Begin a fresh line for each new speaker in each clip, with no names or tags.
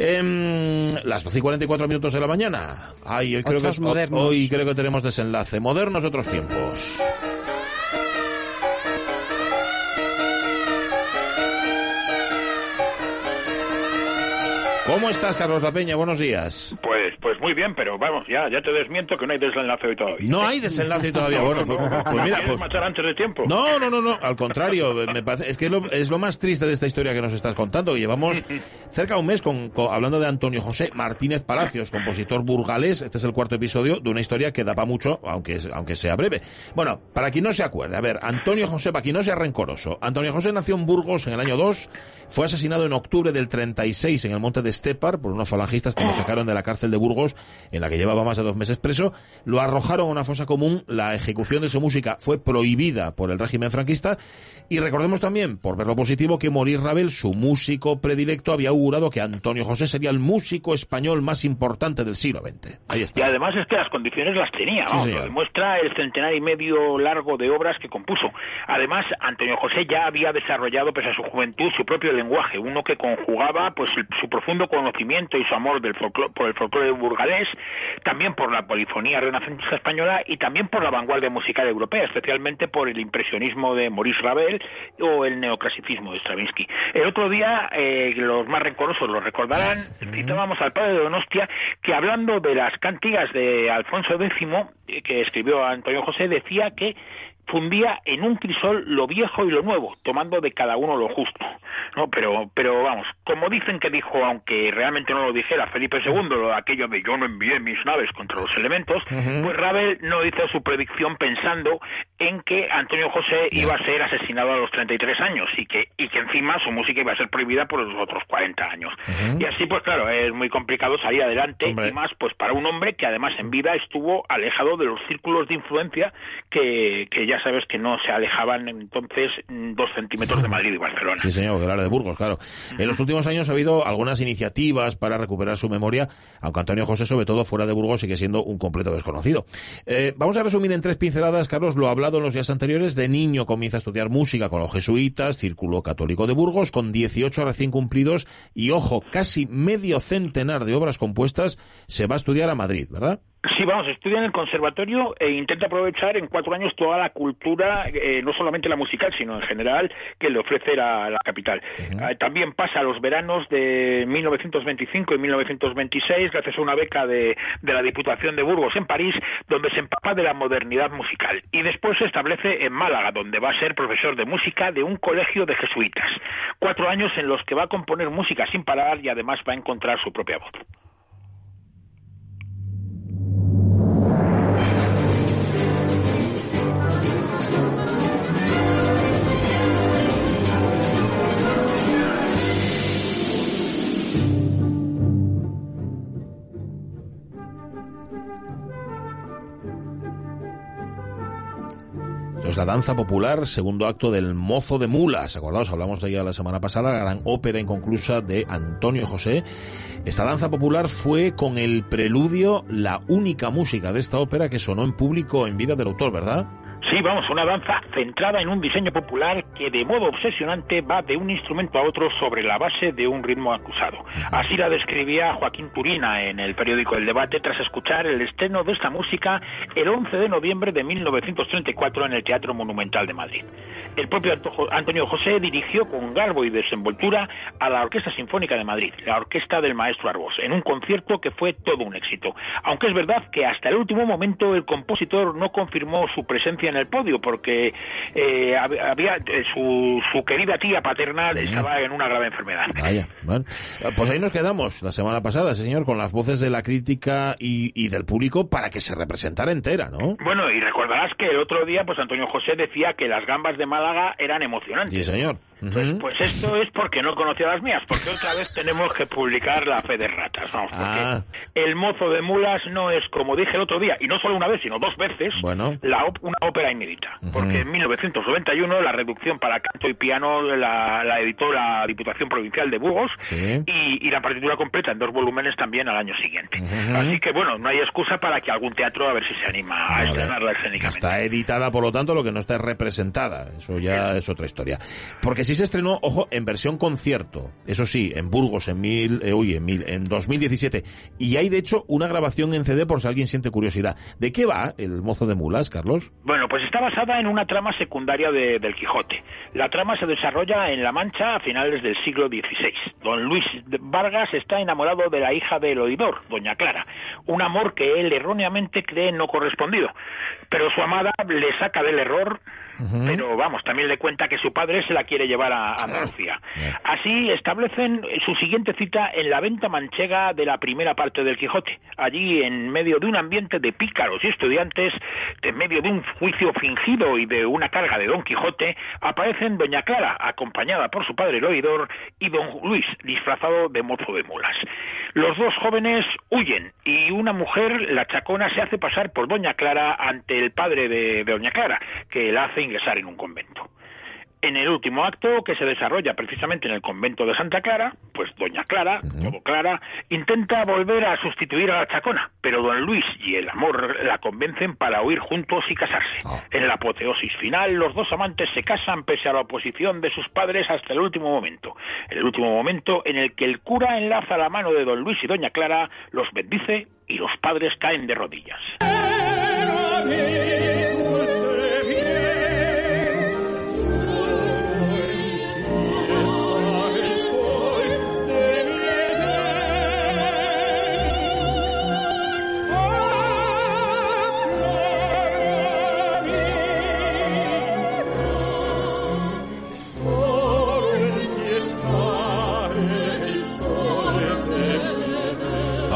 Eh, las 12 y 44 minutos de la mañana. Ay, hoy creo, que,
modernos.
hoy creo que tenemos desenlace. Modernos de otros tiempos. ¿Cómo estás, Carlos La Peña? Buenos días.
Pues, pues muy bien, pero vamos, ya, ya te desmiento que no hay desenlace hoy todavía.
No hay desenlace todavía. Bueno, pues, pues mira,
¿Quieres
pues,
marchar antes de tiempo?
No, no, no, no, al contrario, me parece, es que es lo, es lo más triste de esta historia que nos estás contando. que Llevamos cerca de un mes con, con- hablando de Antonio José Martínez Palacios, compositor burgalés. Este es el cuarto episodio de una historia que da para mucho, aunque, aunque sea breve. Bueno, para quien no se acuerde, a ver, Antonio José, para quien no sea rencoroso, Antonio José nació en Burgos en el año 2, fue asesinado en octubre del 36 en el monte de Estepar por unos falangistas que lo sacaron de la cárcel de Burgos, en la que llevaba más de dos meses preso, lo arrojaron a una fosa común, la ejecución de su música fue prohibida por el régimen franquista, y recordemos también, por ver lo positivo, que Maurice Ravel, su músico predilecto, había augurado que Antonio José sería el músico español más importante del siglo XX. Ahí
Y
está.
además es que las condiciones las tenía,
Sí,
vamos,
señor.
lo demuestra el centenar y medio largo de obras que compuso. Además, Antonio José ya había desarrollado, pese a su juventud, su propio lenguaje, uno que conjugaba pues su profundo conocimiento y su amor del por el folclore burgalés, también por la polifonía renacentista española y también por la vanguardia musical europea, especialmente por el impresionismo de Maurice Ravel o el neoclasicismo de Stravinsky. El otro día, eh, los más rencorosos lo recordarán, citábamos al padre de Donostia que hablando de las cantigas de Alfonso X, eh, que escribió Antonio José, decía que fundía en un crisol lo viejo y lo nuevo, tomando de cada uno lo justo. No, pero, pero vamos, como dicen que dijo, aunque realmente no lo dijera Felipe II, aquello de yo no envié mis naves contra los elementos, pues Ravel no hizo su predicción pensando en que Antonio José iba a ser asesinado a los 33 años y que, y que encima su música iba a ser prohibida por los otros 40 años. Y así, pues claro, es muy complicado salir adelante
Hombre.
y más pues para un hombre que además en vida estuvo alejado de los círculos de influencia que, que ya sabes que no se alejaban entonces dos centímetros de Madrid y Barcelona.
Sí, señor, era de Burgos, claro. En los últimos años ha habido algunas iniciativas para recuperar su memoria, aunque Antonio José, sobre todo fuera de Burgos, sigue siendo un completo desconocido. Eh, vamos a resumir en tres pinceladas, Carlos, lo hablado en los días anteriores. De niño comienza a estudiar música con los jesuitas, Círculo Católico de Burgos, con 18 recién cumplidos y, ojo, casi medio centenar de obras compuestas, se va a estudiar a Madrid, ¿verdad?
Sí, vamos, estudia en el conservatorio e intenta aprovechar en cuatro años toda la cultura, eh, no solamente la musical, sino en general, que le ofrece la, la capital. Eh, también pasa los veranos de 1925 y 1926 gracias a una beca de, de la Diputación de Burgos en París, donde se empapa de la modernidad musical. Y después se establece en Málaga, donde va a ser profesor de música de un colegio de jesuitas. Cuatro años en los que va a componer música sin parar y además va a encontrar su propia voz.
Danza popular, segundo acto del Mozo de Mulas. Acordaos, hablamos de ella la semana pasada, la gran ópera inconclusa de Antonio José. Esta danza popular fue con el preludio la única música de esta ópera que sonó en público en vida del autor, ¿verdad?
Sí, vamos, una danza centrada en un diseño popular que de modo obsesionante va de un instrumento a otro sobre la base de un ritmo acusado. Así la describía Joaquín Turina en el periódico El Debate tras escuchar el estreno de esta música el 11 de noviembre de 1934 en el Teatro Monumental de Madrid. El propio Anto- Antonio José dirigió con garbo y desenvoltura a la Orquesta Sinfónica de Madrid, la orquesta del maestro Arbós, en un concierto que fue todo un éxito. Aunque es verdad que hasta el último momento el compositor no confirmó su presencia en el podio porque eh, hab- había eh, su, su querida tía paternal estaba en una grave enfermedad.
Vaya, bueno. Pues ahí nos quedamos la semana pasada, señor, con las voces de la crítica y, y del público para que se representara entera, ¿no?
Bueno, y recordarás que el otro día pues Antonio José decía que las gambas de Málaga eran emocionantes.
Sí, señor.
Pues, pues, esto es porque no conocía las mías, porque otra vez tenemos que publicar la fe de ratas. Vamos, porque
Ah.
El mozo de mulas no es, como dije el otro día, y no solo una vez, sino dos veces,
Bueno.
la op- una ópera inédita. Porque en 1991 la reducción para canto y piano la, la editó la Diputación Provincial de Burgos
Sí.
y, y la partitura completa en dos volúmenes también al año siguiente. Así que bueno, no hay excusa para que algún teatro a ver si se anima a
Vale.
estrenarla escénicamente.
Está editada, por lo tanto, lo que no está es representada. Eso ya es otra historia. Porque sí se estrenó, ojo, en versión concierto. Eso sí, en Burgos, en mil, eh, en mil, en 2017. Y hay, de hecho, una grabación en CD por si alguien siente curiosidad. ¿De qué va el mozo de mulas, Carlos?
Bueno, pues está basada en una trama secundaria de- del Quijote. La trama se desarrolla en La Mancha a finales del siglo XVI. Don Luis Vargas está enamorado de la hija del oidor, doña Clara, un amor que él erróneamente cree no correspondido. Pero su amada le saca del error, pero vamos, también le cuenta que su padre se la quiere llevar a a Andalucía. Así establecen su siguiente cita en la venta manchega de la primera parte del Quijote. Allí, en medio de un ambiente de pícaros y estudiantes, en medio de un juicio fingido y de una carga de Don Quijote, aparecen Doña Clara, acompañada por su padre el oidor, y Don Luis, disfrazado de mozo de mulas. Los dos jóvenes huyen y una mujer, la chacona, se hace pasar por Doña Clara ante el padre de, de Doña Clara, que la hace ingresar en un convento. En el último acto, que se desarrolla precisamente en el convento de Santa Clara, pues doña Clara, todo Clara, intenta volver a sustituir a la chacona, pero don Luis y el amor la convencen para huir juntos y casarse.
Ah.
En la apoteosis final, los dos amantes se casan pese a la oposición de sus padres hasta el último momento. El último momento en el que el cura enlaza la mano de don Luis y doña Clara, los bendice y los padres caen de rodillas.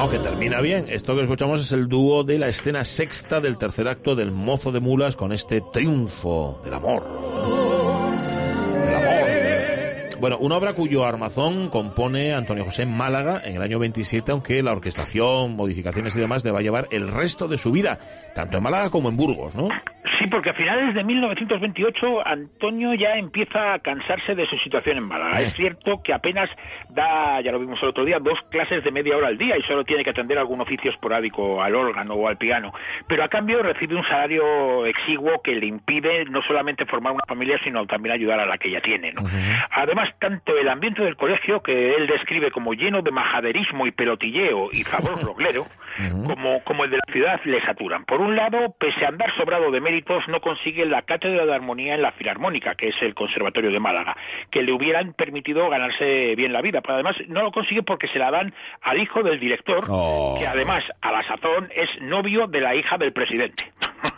No, que termina bien. Esto que escuchamos es el dúo de la escena sexta del tercer acto del mozo de mulas con este triunfo del amor. Del amor. Bueno, una obra cuyo armazón compone Antonio José en Málaga en el año 27, aunque la orquestación, modificaciones y demás le va a llevar el resto de su vida, tanto en Málaga como en Burgos, ¿no?
Sí, porque a finales de 1928 Antonio ya empieza a cansarse de su situación en Málaga.
Eh.
Es cierto que apenas da, ya lo vimos el otro día, dos clases de media hora al día y solo tiene que atender algún oficio esporádico al órgano o al piano. Pero a cambio recibe un salario exiguo que le impide no solamente formar una familia, sino también ayudar a la que ya tiene. ¿no? Además, tanto el ambiente del colegio, que él describe como lleno de majaderismo y pelotilleo y favor roglero, como, como el de la ciudad le saturan. Por un lado, pese a andar sobrado de no consigue la cátedra de armonía en la Filarmónica, que es el Conservatorio de Málaga, que le hubieran permitido ganarse bien la vida. Pero además no lo consigue porque se la dan al hijo del director,
Oh.
que además a la sazón es novio de la hija del presidente.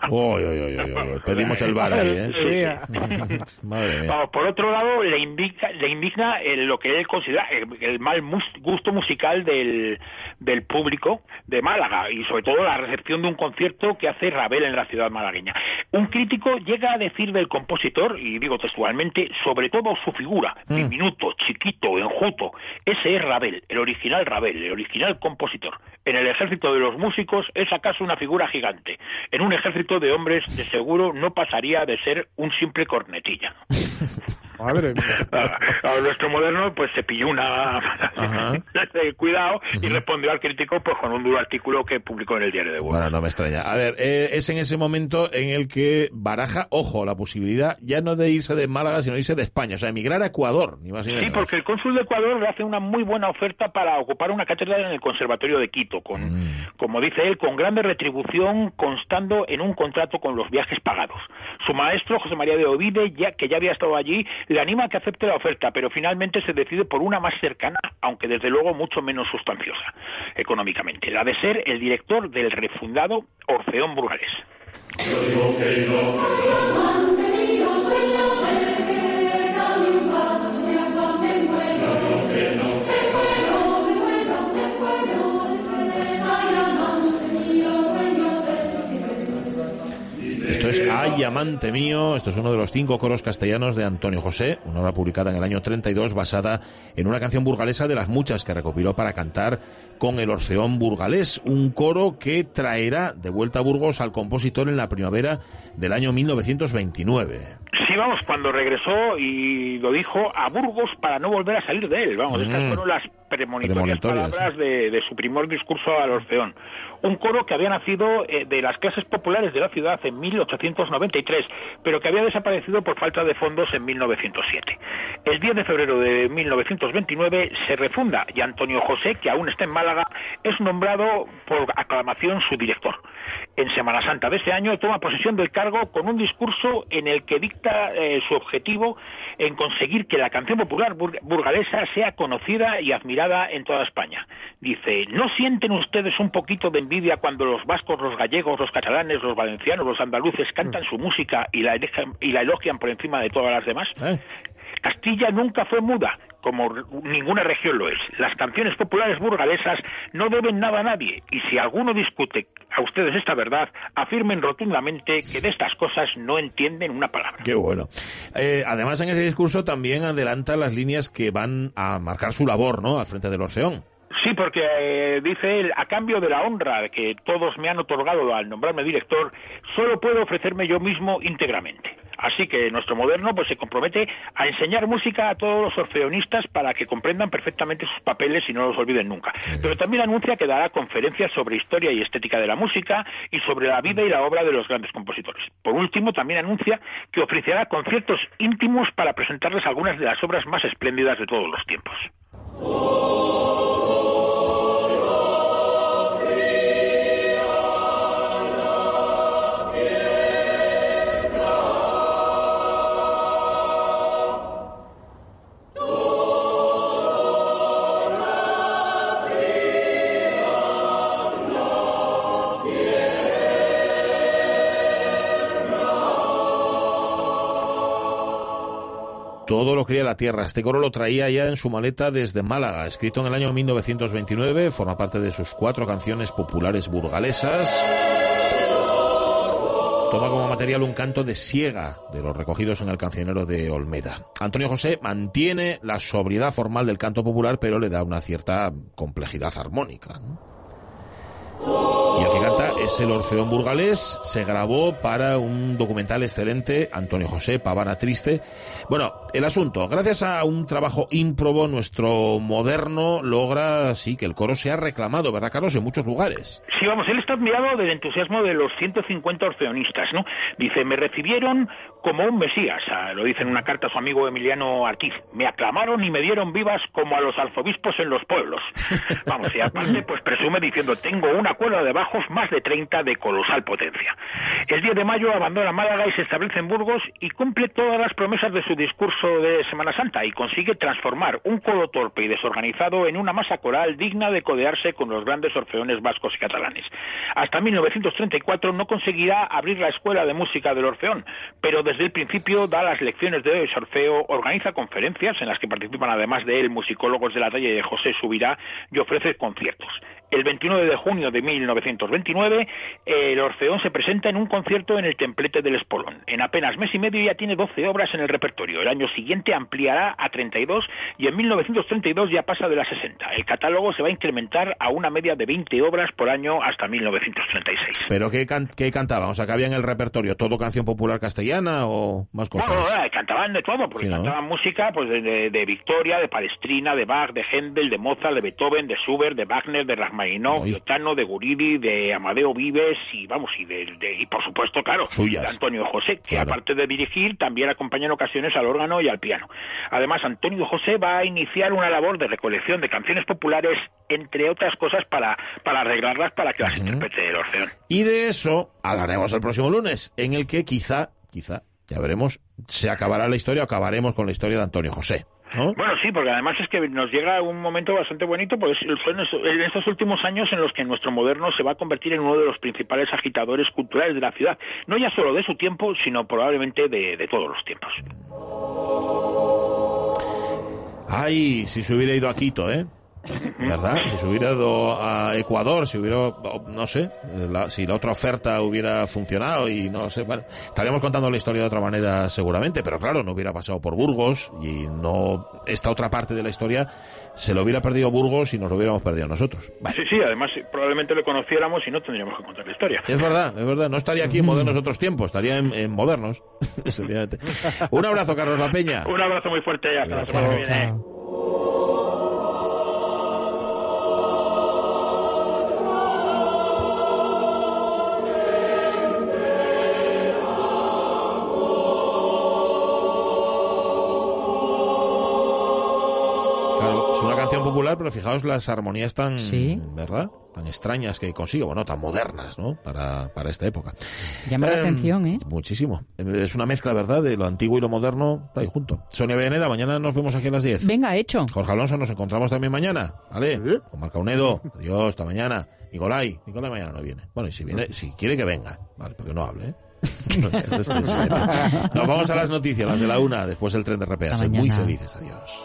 Uy, uy, uy, uy, uy. Pedimos el bar ahí, ¿eh?
Sí,
Madre mía.
Vamos, por otro lado, le indigna, le indigna el- lo que él considera el, el mal mus- gusto musical del, del público de Málaga y sobre todo la recepción de un concierto que hace Ravel en la ciudad malagueña. Un crítico llega a decir del compositor, y digo textualmente, sobre todo su figura, diminuto, chiquito, enjuto, ese es Ravel, el original Ravel, el original compositor. En el ejército de los músicos es acaso una figura gigante. En un ejército de hombres, de seguro, no pasaría de ser un simple cornetilla.
Madre mía.
A, a nuestro moderno pues se pilló una de cuidado y respondió al crítico pues con un duro artículo que publicó en el diario de Burgos.
Bueno, no me extraña. A ver, eh, es en ese momento en el que baraja, ojo, la posibilidad ya no de irse de Málaga, sino de irse de España, o sea, emigrar a Ecuador, ni más ni
Sí, porque el cónsul de Ecuador le hace una muy buena oferta para ocupar una cátedra en el Conservatorio de Quito, con,
Mm.
como dice él, con grande retribución, constando en un contrato con los viajes pagados. Su maestro, José María de Ovide, ya, que ya había estado allí, le anima a que acepte la oferta, pero finalmente se decide por una más cercana, aunque desde luego mucho menos sustanciosa económicamente, la de ser el director del refundado Orfeón Burgalés.
Ay, amante mío. Esto es uno de los cinco coros castellanos de Antonio José, una obra publicada en el año 32 basada en una canción burgalesa de las muchas que recopiló para cantar con el Orfeón Burgalés, un coro que traerá de vuelta a Burgos al compositor en la primavera del año 1929.
Sí, vamos, cuando regresó y lo dijo a Burgos para no volver a salir de él. Vamos, estas
Mm.
fueron las premonitorias,
Premonitorias,
palabras de, de su primer discurso al Orfeón. Un coro que había nacido eh, de las clases populares de la ciudad en 1893, pero que había desaparecido por falta de fondos en 1907. El 10 de febrero de 1929 se refunda y Antonio José, que aún está en Málaga, es nombrado por aclamación su director. En Semana Santa de ese año toma posesión del cargo con un discurso en el que dicta eh, su objetivo en conseguir que la canción popular bur- burgalesa sea conocida y admirada en toda España. Dice, ¿no sienten ustedes un poquito de envidia cuando los vascos, los gallegos, los catalanes, los valencianos, los andaluces cantan su música y la, elogian- y la elogian por encima de todas las demás?
¿Eh?
Castilla nunca fue muda, como ninguna región lo es. Las canciones populares burgalesas no deben nada a nadie, y si alguno discute a ustedes esta verdad, afirmen rotundamente que de estas cosas no entienden una palabra.
Qué bueno. Eh, además, en ese discurso también adelanta las líneas que van a marcar su labor, ¿no? Al frente del Orfeón.
Sí, porque eh, dice él, a cambio de la honra que todos me han otorgado al nombrarme director, solo puedo ofrecerme yo mismo íntegramente. Así que nuestro moderno pues se compromete a enseñar música a todos los orfeonistas para que comprendan perfectamente sus papeles y no los olviden nunca. Pero también anuncia que dará conferencias sobre historia y estética de la música y sobre la vida y la obra de los grandes compositores. Por último, también anuncia que ofrecerá conciertos íntimos para presentarles algunas de las obras más espléndidas de todos los tiempos.
Cría la tierra. Este coro lo traía ya en su maleta desde Málaga, escrito en el año 1929, forma parte de sus cuatro canciones populares burgalesas. Toma como material un canto de siega de los recogidos en el cancionero de Olmeda. Antonio José mantiene la sobriedad formal del canto popular, pero le da una cierta complejidad armónica. Es el Orfeón Burgalés. Se grabó para un documental excelente, Antonio José, Pavana Triste. Bueno, el asunto, gracias a un trabajo ímprobo, nuestro moderno logra, sí, que el coro sea reclamado, ¿verdad, Carlos? En muchos lugares.
Sí, vamos, él está admirado del entusiasmo de los 150 orfeonistas, ¿no? Dice, me recibieron como un mesías, ah, lo dice en una carta a su amigo Emiliano Artiz. Me aclamaron y me dieron vivas como a los arzobispos en los pueblos. Vamos, y aparte, pues presume diciendo, tengo una cuerda de bajos más de 30 de colosal potencia. El 10 de mayo abandona Málaga y se establece en Burgos y cumple todas las promesas de su discurso de Semana Santa y consigue transformar un coro torpe y desorganizado en una masa coral digna de codearse con los grandes orfeones vascos y catalanes. Hasta 1934 no conseguirá abrir la escuela de música del Orfeón, pero desde el principio da las lecciones de Orfeo, organiza conferencias en las que participan además de él musicólogos de la talla de José Subirá y ofrece conciertos. El 29 de junio de 1929, el Orfeón se presenta en un concierto en el Templete del Espolón. En apenas mes y medio ya tiene 12 obras en el repertorio. El año siguiente ampliará a 32 y en 1932 ya pasa de las 60. El catálogo se va a incrementar a una media de 20 obras por año hasta 1936.
¿Pero qué, can qué cantaba? O sea, que había en el repertorio todo canción popular castellana o más cosas.
No, no, no, cantaban de todo, porque
Sí, ¿no?
cantaban música pues de, de- de Victoria, de Palestrina, de Bach, de Händel, de Mozart, de Beethoven, de Schubert, de Wagner, de Rachmaninoff,
Ay.
de Otano, de Guridi, de Amadeo Vives y vamos y de, de- y por supuesto, claro,
Suyas.
de Antonio José, que
Claro.
aparte de dirigir también acompaña en ocasiones al órgano y al piano. Además, Antonio José va a iniciar una labor de recolección de canciones populares, entre otras cosas para para arreglarlas para que las interprete el Orfeón.
Y de eso hablaremos el próximo lunes, en el que quizá, quizá, ya veremos, se acabará la historia o acabaremos con la historia de Antonio José. ¿No?
Bueno, sí, porque además es que nos llega un momento bastante bonito, pues son en estos últimos años en los que nuestro moderno se va a convertir en uno de los principales agitadores culturales de la ciudad, no ya solo de su tiempo, sino probablemente de, de todos los tiempos.
Ay, si se hubiera ido a Quito, ¿eh? ¿verdad? Si se hubiera ido a Ecuador, si hubiera, no sé, la- si la otra oferta hubiera funcionado y no sé, bueno, estaríamos contando la historia de otra manera seguramente, pero claro, no hubiera pasado por Burgos y no, esta otra parte de la historia se lo hubiera perdido Burgos y nos lo hubiéramos perdido nosotros.
Sí, sí, además probablemente le conociéramos y no tendríamos que contar la historia.
es verdad, es verdad, no estaría aquí en modernos otros tiempos, estaría en, en modernos. Un abrazo, Carlos La Peña.
Un abrazo muy fuerte y hasta la semana que viene.
Chao.
Canción popular, pero fijaos las armonías tan,
Sí.
¿verdad? Tan extrañas que consigo, bueno, tan modernas, ¿no? Para, para esta época.
Llama la
Em,
atención, ¿eh?
Muchísimo. Es una mezcla, ¿verdad? De lo antiguo y lo moderno ahí junto. Sonia Beneda, mañana nos vemos aquí a las 10.
Venga, hecho.
Jorge Alonso, nos encontramos también mañana, ¿vale?
Sí.
Con Marca Unedo. Adiós, hasta mañana. Nicolai, Nicolai mañana no viene. Bueno, y si viene, si quiere que venga, vale, porque no hable, ¿eh? Este. Nos vamos a las noticias, las de la una, después el tren de Sed muy felices, adiós.